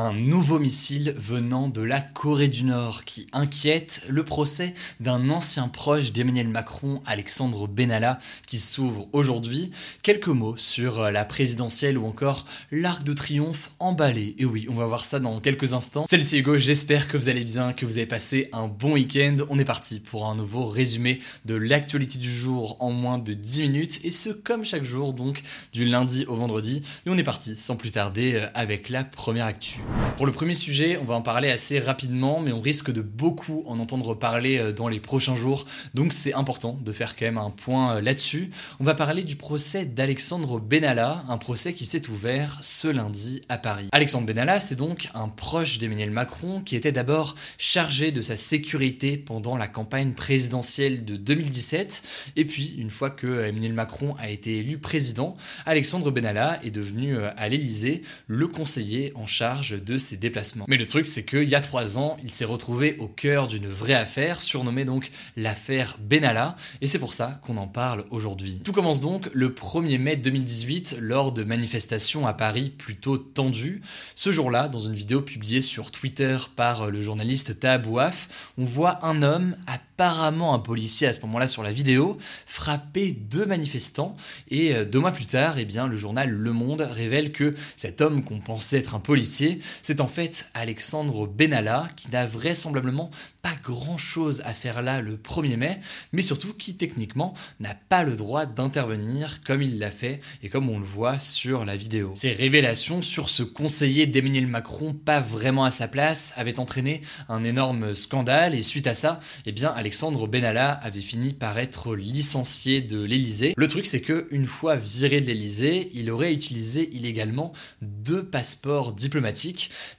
Un nouveau missile venant de la Corée du Nord qui inquiète le procès d'un ancien proche d'Emmanuel Macron, Alexandre Benalla, qui s'ouvre aujourd'hui. Quelques mots sur la présidentielle ou encore l'arc de triomphe emballé. Et oui, on va voir ça dans quelques instants. Salut c'est Hugo, j'espère que vous allez bien, que vous avez passé un bon week-end. On est parti pour un nouveau résumé de l'actualité du jour en moins de 10 minutes et ce comme chaque jour, donc du lundi au vendredi. Et on est parti sans plus tarder avec la première actu. Pour le premier sujet, on va en parler assez rapidement, mais on risque de beaucoup en entendre parler dans les prochains jours, donc c'est important de faire quand même un point là-dessus. On va parler du procès d'Alexandre Benalla, un procès qui s'est ouvert ce lundi à Paris. Alexandre Benalla, c'est donc un proche d'Emmanuel Macron qui était d'abord chargé de sa sécurité pendant la campagne présidentielle de 2017, et puis une fois que Emmanuel Macron a été élu président, Alexandre Benalla est devenu à l'Élysée le conseiller en charge de ses déplacements. Mais le truc, c'est qu'il y a trois ans, il s'est retrouvé au cœur d'une vraie affaire, surnommée donc l'affaire Benalla, et c'est pour ça qu'on en parle aujourd'hui. Tout commence donc le 1er mai 2018, lors de manifestations à Paris plutôt tendues. Ce jour-là, dans une vidéo publiée sur Twitter par le journaliste Tahabouaf, on voit un homme apparemment un policier à ce moment-là sur la vidéo, frapper deux manifestants, et deux mois plus tard, eh bien, le journal Le Monde révèle que cet homme qu'on pensait être un policier, c'est en fait Alexandre Benalla qui n'a vraisemblablement pas grand chose à faire là le 1er mai, mais surtout qui techniquement n'a pas le droit d'intervenir comme il l'a fait et comme on le voit sur la vidéo. Ces révélations sur ce conseiller d'Emmanuel Macron pas vraiment à sa place avaient entraîné un énorme scandale et suite à ça, eh bien Alexandre Benalla avait fini par être licencié de l'Elysée. Le truc c'est que une fois viré de l'Elysée, il aurait utilisé illégalement deux passeports diplomatiques,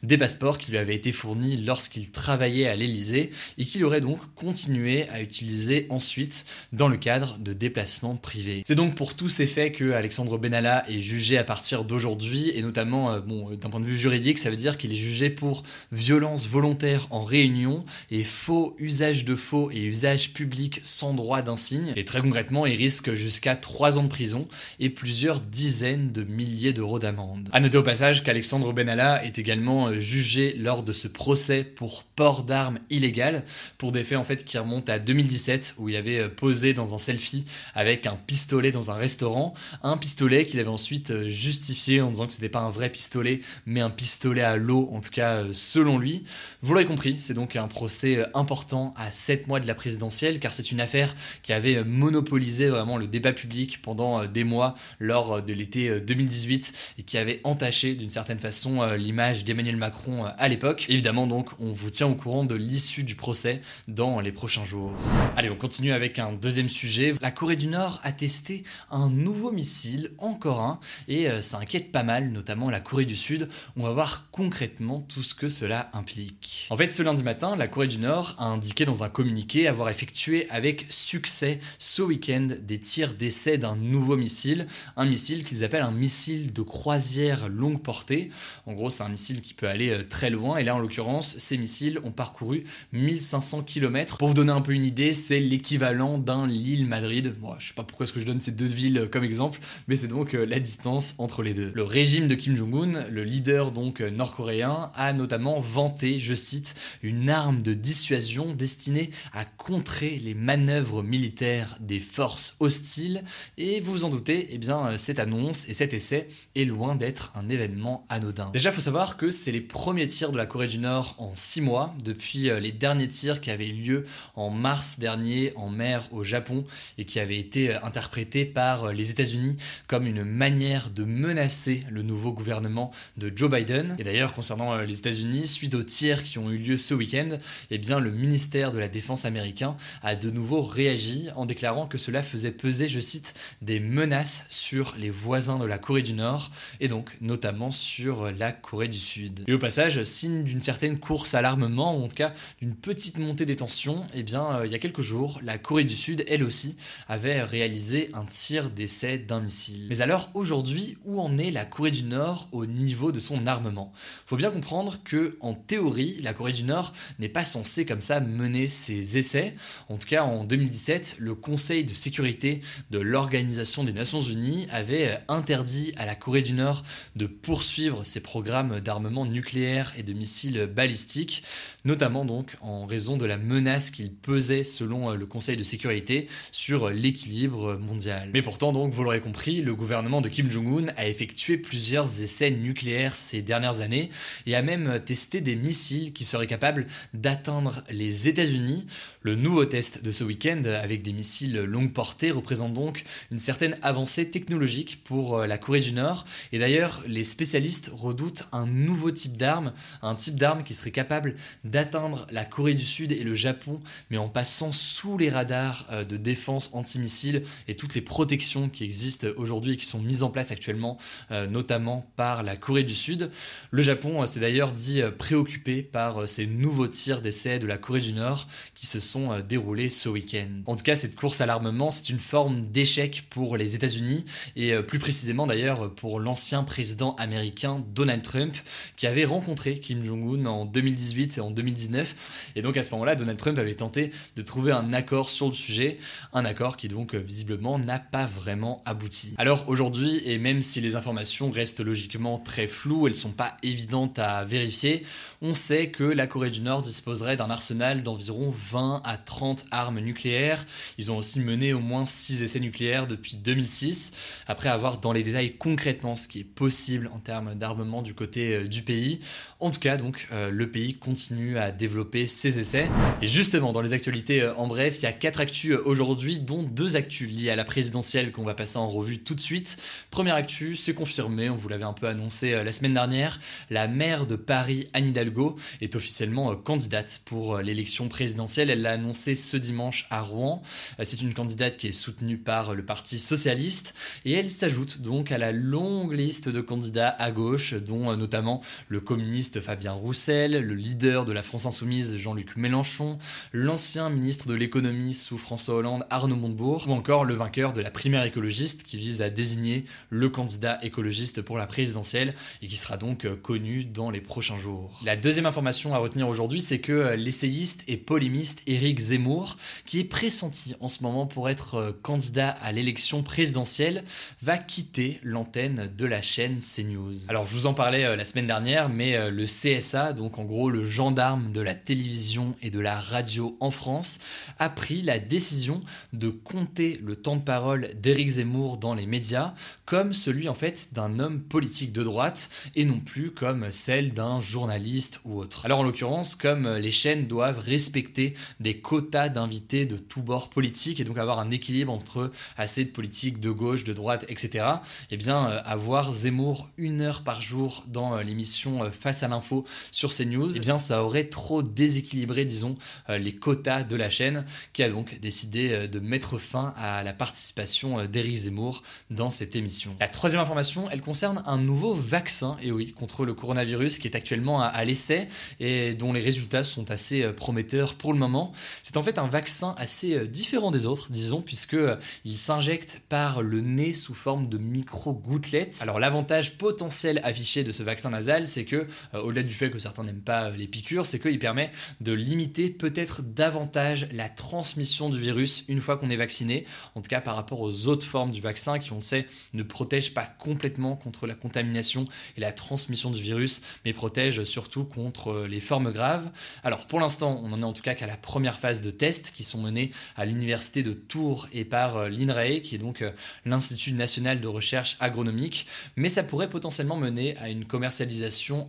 des passeports qui lui avaient été fournis lorsqu'il travaillait à l'Elysée et qu'il aurait donc continué à utiliser ensuite dans le cadre de déplacements privés. C'est donc pour tous ces faits que Alexandre Benalla est jugé à partir d'aujourd'hui et notamment euh, bon, d'un point de vue juridique, ça veut dire qu'il est jugé pour violence volontaire en réunion et faux usage de faux et usage public sans droit d'insigne. Et très concrètement, il risque jusqu'à 3 ans de prison et plusieurs dizaines de milliers d'euros d'amende. À noter au passage qu'Alexandre Benalla est également jugé lors de ce procès pour port d'armes illégales pour des faits en fait qui remontent à 2017 où il avait posé dans un selfie avec un pistolet dans un restaurant, un pistolet qu'il avait ensuite justifié en disant que c'était pas un vrai pistolet mais un pistolet à l'eau en tout cas selon lui. Vous l'aurez compris, c'est donc un procès important à 7 mois de la présidentielle car c'est une affaire qui avait monopolisé vraiment le débat public pendant des mois lors de l'été 2018 et qui avait entaché d'une certaine façon l'image d'Emmanuel Macron à l'époque. Évidemment donc on vous tient au courant de l'issue du procès dans les prochains jours. Allez, on continue avec un deuxième sujet. La Corée du Nord a testé un nouveau missile, encore un, et ça inquiète pas mal, notamment la Corée du Sud. On va voir concrètement tout ce que cela implique. En fait, ce lundi matin, la Corée du Nord a indiqué dans un communiqué avoir effectué avec succès ce week-end des tirs d'essai d'un nouveau missile, un missile qu'ils appellent un missile de croisière longue portée. En gros, c'est un missile qui peut aller très loin, et là, en l'occurrence, ces missiles ont parcouru 1500 km. Pour vous donner un peu une idée, c'est l'équivalent d'un Lille-Madrid. Bon, je sais pas pourquoi est-ce que je donne ces deux villes comme exemple, mais c'est donc la distance entre les deux. Le régime de Kim Jong-un, le leader donc nord-coréen, a notamment vanté, je cite, une arme de dissuasion destinée à contrer les manœuvres militaires des forces hostiles. Et vous vous en doutez, eh bien cette annonce et cet essai est loin d'être un événement anodin. Déjà, faut savoir que c'est les premiers tirs de la Corée du Nord en 6 mois, depuis les derniers tirs qui avaient eu lieu en mars dernier en mer au Japon et qui avaient été interprétés par les États-Unis comme une manière de menacer le nouveau gouvernement de Joe Biden. Et d'ailleurs, concernant les États-Unis, suite aux tirs qui ont eu lieu ce week-end, eh bien, le ministère de la Défense américain a de nouveau réagi en déclarant que cela faisait peser, je cite, des menaces sur les voisins de la Corée du Nord et donc notamment sur la Corée du Sud. Et au passage, signe d'une certaine course à l'armement ou en tout cas d'une petite montée des tensions, eh bien, euh, il y a quelques jours, la Corée du Sud, elle aussi, avait réalisé un tir d'essai d'un missile. Mais alors aujourd'hui, où en est la Corée du Nord au niveau de son armement? Faut bien comprendre que en théorie, la Corée du Nord n'est pas censée comme ça mener ses essais. En tout cas, en 2017, le Conseil de sécurité de l'Organisation des Nations Unies avait interdit à la Corée du Nord de poursuivre ses programmes d'armement nucléaire et de missiles balistiques, notamment donc en raison de la menace qu'il pesait selon le Conseil de sécurité sur l'équilibre mondial. Mais pourtant donc, vous l'aurez compris, le gouvernement de Kim Jong-un a effectué plusieurs essais nucléaires ces dernières années et a même testé des missiles qui seraient capables d'atteindre les États-Unis. Le nouveau test de ce week-end avec des missiles longue portée représente donc une certaine avancée technologique pour euh, la Corée du Nord. Et d'ailleurs, les spécialistes redoutent un nouveau type d'arme, un type d'arme qui serait capable d'atteindre la Corée du Sud et le Japon, mais en passant sous les radars euh, de défense antimissile et toutes les protections qui existent aujourd'hui et qui sont mises en place actuellement, euh, notamment par la Corée du Sud. Le Japon s'est d'ailleurs dit préoccupé par ces nouveaux tirs d'essai de la Corée du Nord qui se sont déroulés ce week-end. En tout cas, cette course à l'armement, c'est une forme d'échec pour les États-Unis et euh, plus précisément d'ailleurs pour l'ancien président américain Donald Trump qui avait rencontré Kim Jong-un en 2018 et en 2019. Et donc à ce moment-là, Donald Trump avait tenté de trouver un accord sur le sujet, un accord qui donc visiblement n'a pas vraiment abouti. Alors aujourd'hui, et même si les informations restent logiquement très floues, elles sont pas évidentes à vérifier, on sait que la Corée du Nord disposerait d'un arsenal d'environ 20 à 30 armes nucléaires. Ils ont aussi mené au moins 6 essais nucléaires depuis 2006, après avoir dans les détails concrètement ce qui est possible en termes d'armement du côté euh, du pays. En tout cas, donc, euh, le pays continue à développer ses essais. Et justement, dans les actualités euh, en bref, il y a 4 actus aujourd'hui, dont 2 actus liées à la présidentielle qu'on va passer en revue tout de suite. Première actu, c'est confirmé, on vous l'avait un peu annoncé la semaine dernière, la maire de Paris, Anne Hidalgo, est officiellement candidate pour l'élection présidentielle. Elle l'a annoncé ce dimanche à Rouen. C'est une candidate qui est soutenue par le Parti socialiste et elle s'ajoute donc à la longue liste de candidats à gauche, dont euh, notamment le communiste Fabien Roussel, le leader de la France insoumise Jean-Luc Mélenchon, l'ancien ministre de l'économie sous François Hollande Arnaud Montebourg, ou encore le vainqueur de la primaire écologiste qui vise à désigner le candidat écologiste pour la présidentielle et qui sera donc euh, connu dans les prochains jours. La deuxième information à retenir aujourd'hui, c'est que euh, l'essayiste et polémiste Éric Zemmour, qui est pressenti en ce moment pour être euh, candidat à l'élection présidentielle, va quitter l'antenne de la chaîne CNews. Alors je vous en parlais la semaine dernière, mais euh, le CSA, donc en gros le gendarme de la télévision et de la radio en France, a pris la décision de compter le temps de parole d'Éric Zemmour dans les médias comme celui en fait d'un homme politique de droite et non plus comme celle d'un journaliste ou autre. Alors en l'occurrence, comme les chaînes doivent respecter des quotas d'invités de tous bords politiques et donc avoir un équilibre entre assez de politique de gauche, de droite, etc. Eh bien, euh, avoir Zemmour une heure par jour dans euh, l'émission euh, Face à l'info sur CNews, eh bien, ça aurait trop déséquilibré, disons, les quotas de la chaîne, qui a donc décidé de mettre fin à la participation d'Éric Zemmour dans cette émission. La troisième information, elle concerne un nouveau vaccin, et oui, contre le coronavirus, qui est actuellement à, l'essai et dont les résultats sont assez prometteurs pour le moment. C'est en fait un vaccin assez différent des autres, disons, puisque il s'injecte par le nez sous forme de micro-gouttelettes. Alors l'avantage potentiel affiché de ce vaccin nasal, c'est que, euh, au-delà du fait que certains n'aiment pas euh, les piqûres, c'est qu'il permet de limiter peut-être davantage la transmission du virus une fois qu'on est vacciné, en tout cas par rapport aux autres formes du vaccin qui, on le sait, ne protègent pas complètement contre la contamination et la transmission du virus, mais protègent surtout contre euh, les formes graves. Alors pour l'instant, on en est en tout cas qu'à la première phase de tests qui sont menés à l'université de Tours et par l'INRAE, qui est donc l'Institut national de recherche agronomique, mais ça pourrait potentiellement mener à une commercialisation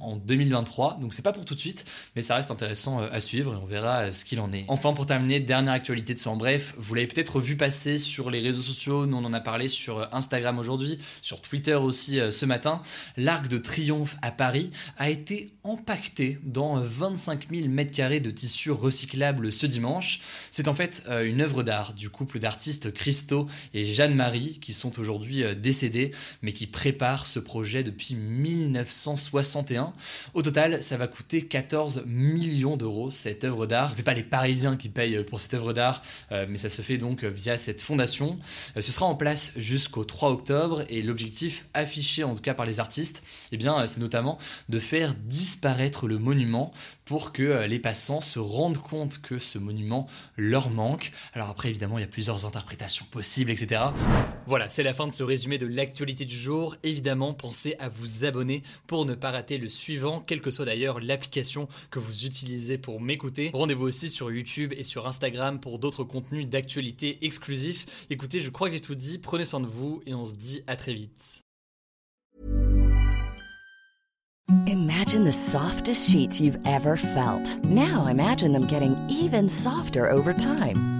en 2023. Donc c'est pas pour tout de suite, mais ça reste intéressant à suivre et on verra ce qu'il en est. Enfin, pour terminer, dernière actualité de en bref, vous l'avez peut-être vu passer sur les réseaux sociaux, nous on en a parlé sur Instagram aujourd'hui, sur Twitter aussi ce matin. L'Arc de Triomphe à Paris a été empaqueté dans 25 000 m2 de tissu recyclable ce dimanche. C'est en fait euh, une œuvre d'art du couple d'artistes Christo et Jeanne-Marie qui sont aujourd'hui euh, décédés mais qui préparent ce projet depuis 1961. Au total, ça va coûter 14 millions d'euros cette œuvre d'art. C'est pas les Parisiens qui payent pour cette œuvre d'art, euh, mais ça se fait donc via cette fondation. Ce sera en place jusqu'au 3 octobre et l'objectif affiché en tout cas par les artistes, eh bien, c'est notamment de faire disparaître le monument pour que euh, les passants se rendent compte que ce monument leur manque. Alors après, évidemment, il y a plusieurs interprétations possibles, etc. Voilà, c'est la fin de ce résumé de l'actualité du jour. Évidemment, pensez à vous abonner pour ne pas rater le suivant, quelle que soit d'ailleurs l'application que vous utilisez pour m'écouter. Rendez-vous aussi sur YouTube et sur Instagram pour d'autres contenus d'actualité exclusifs. Écoutez, je crois que j'ai tout dit, prenez soin de vous et on se dit à très vite. Imagine the softest sheets you've ever felt. Now imagine them getting even softer over time.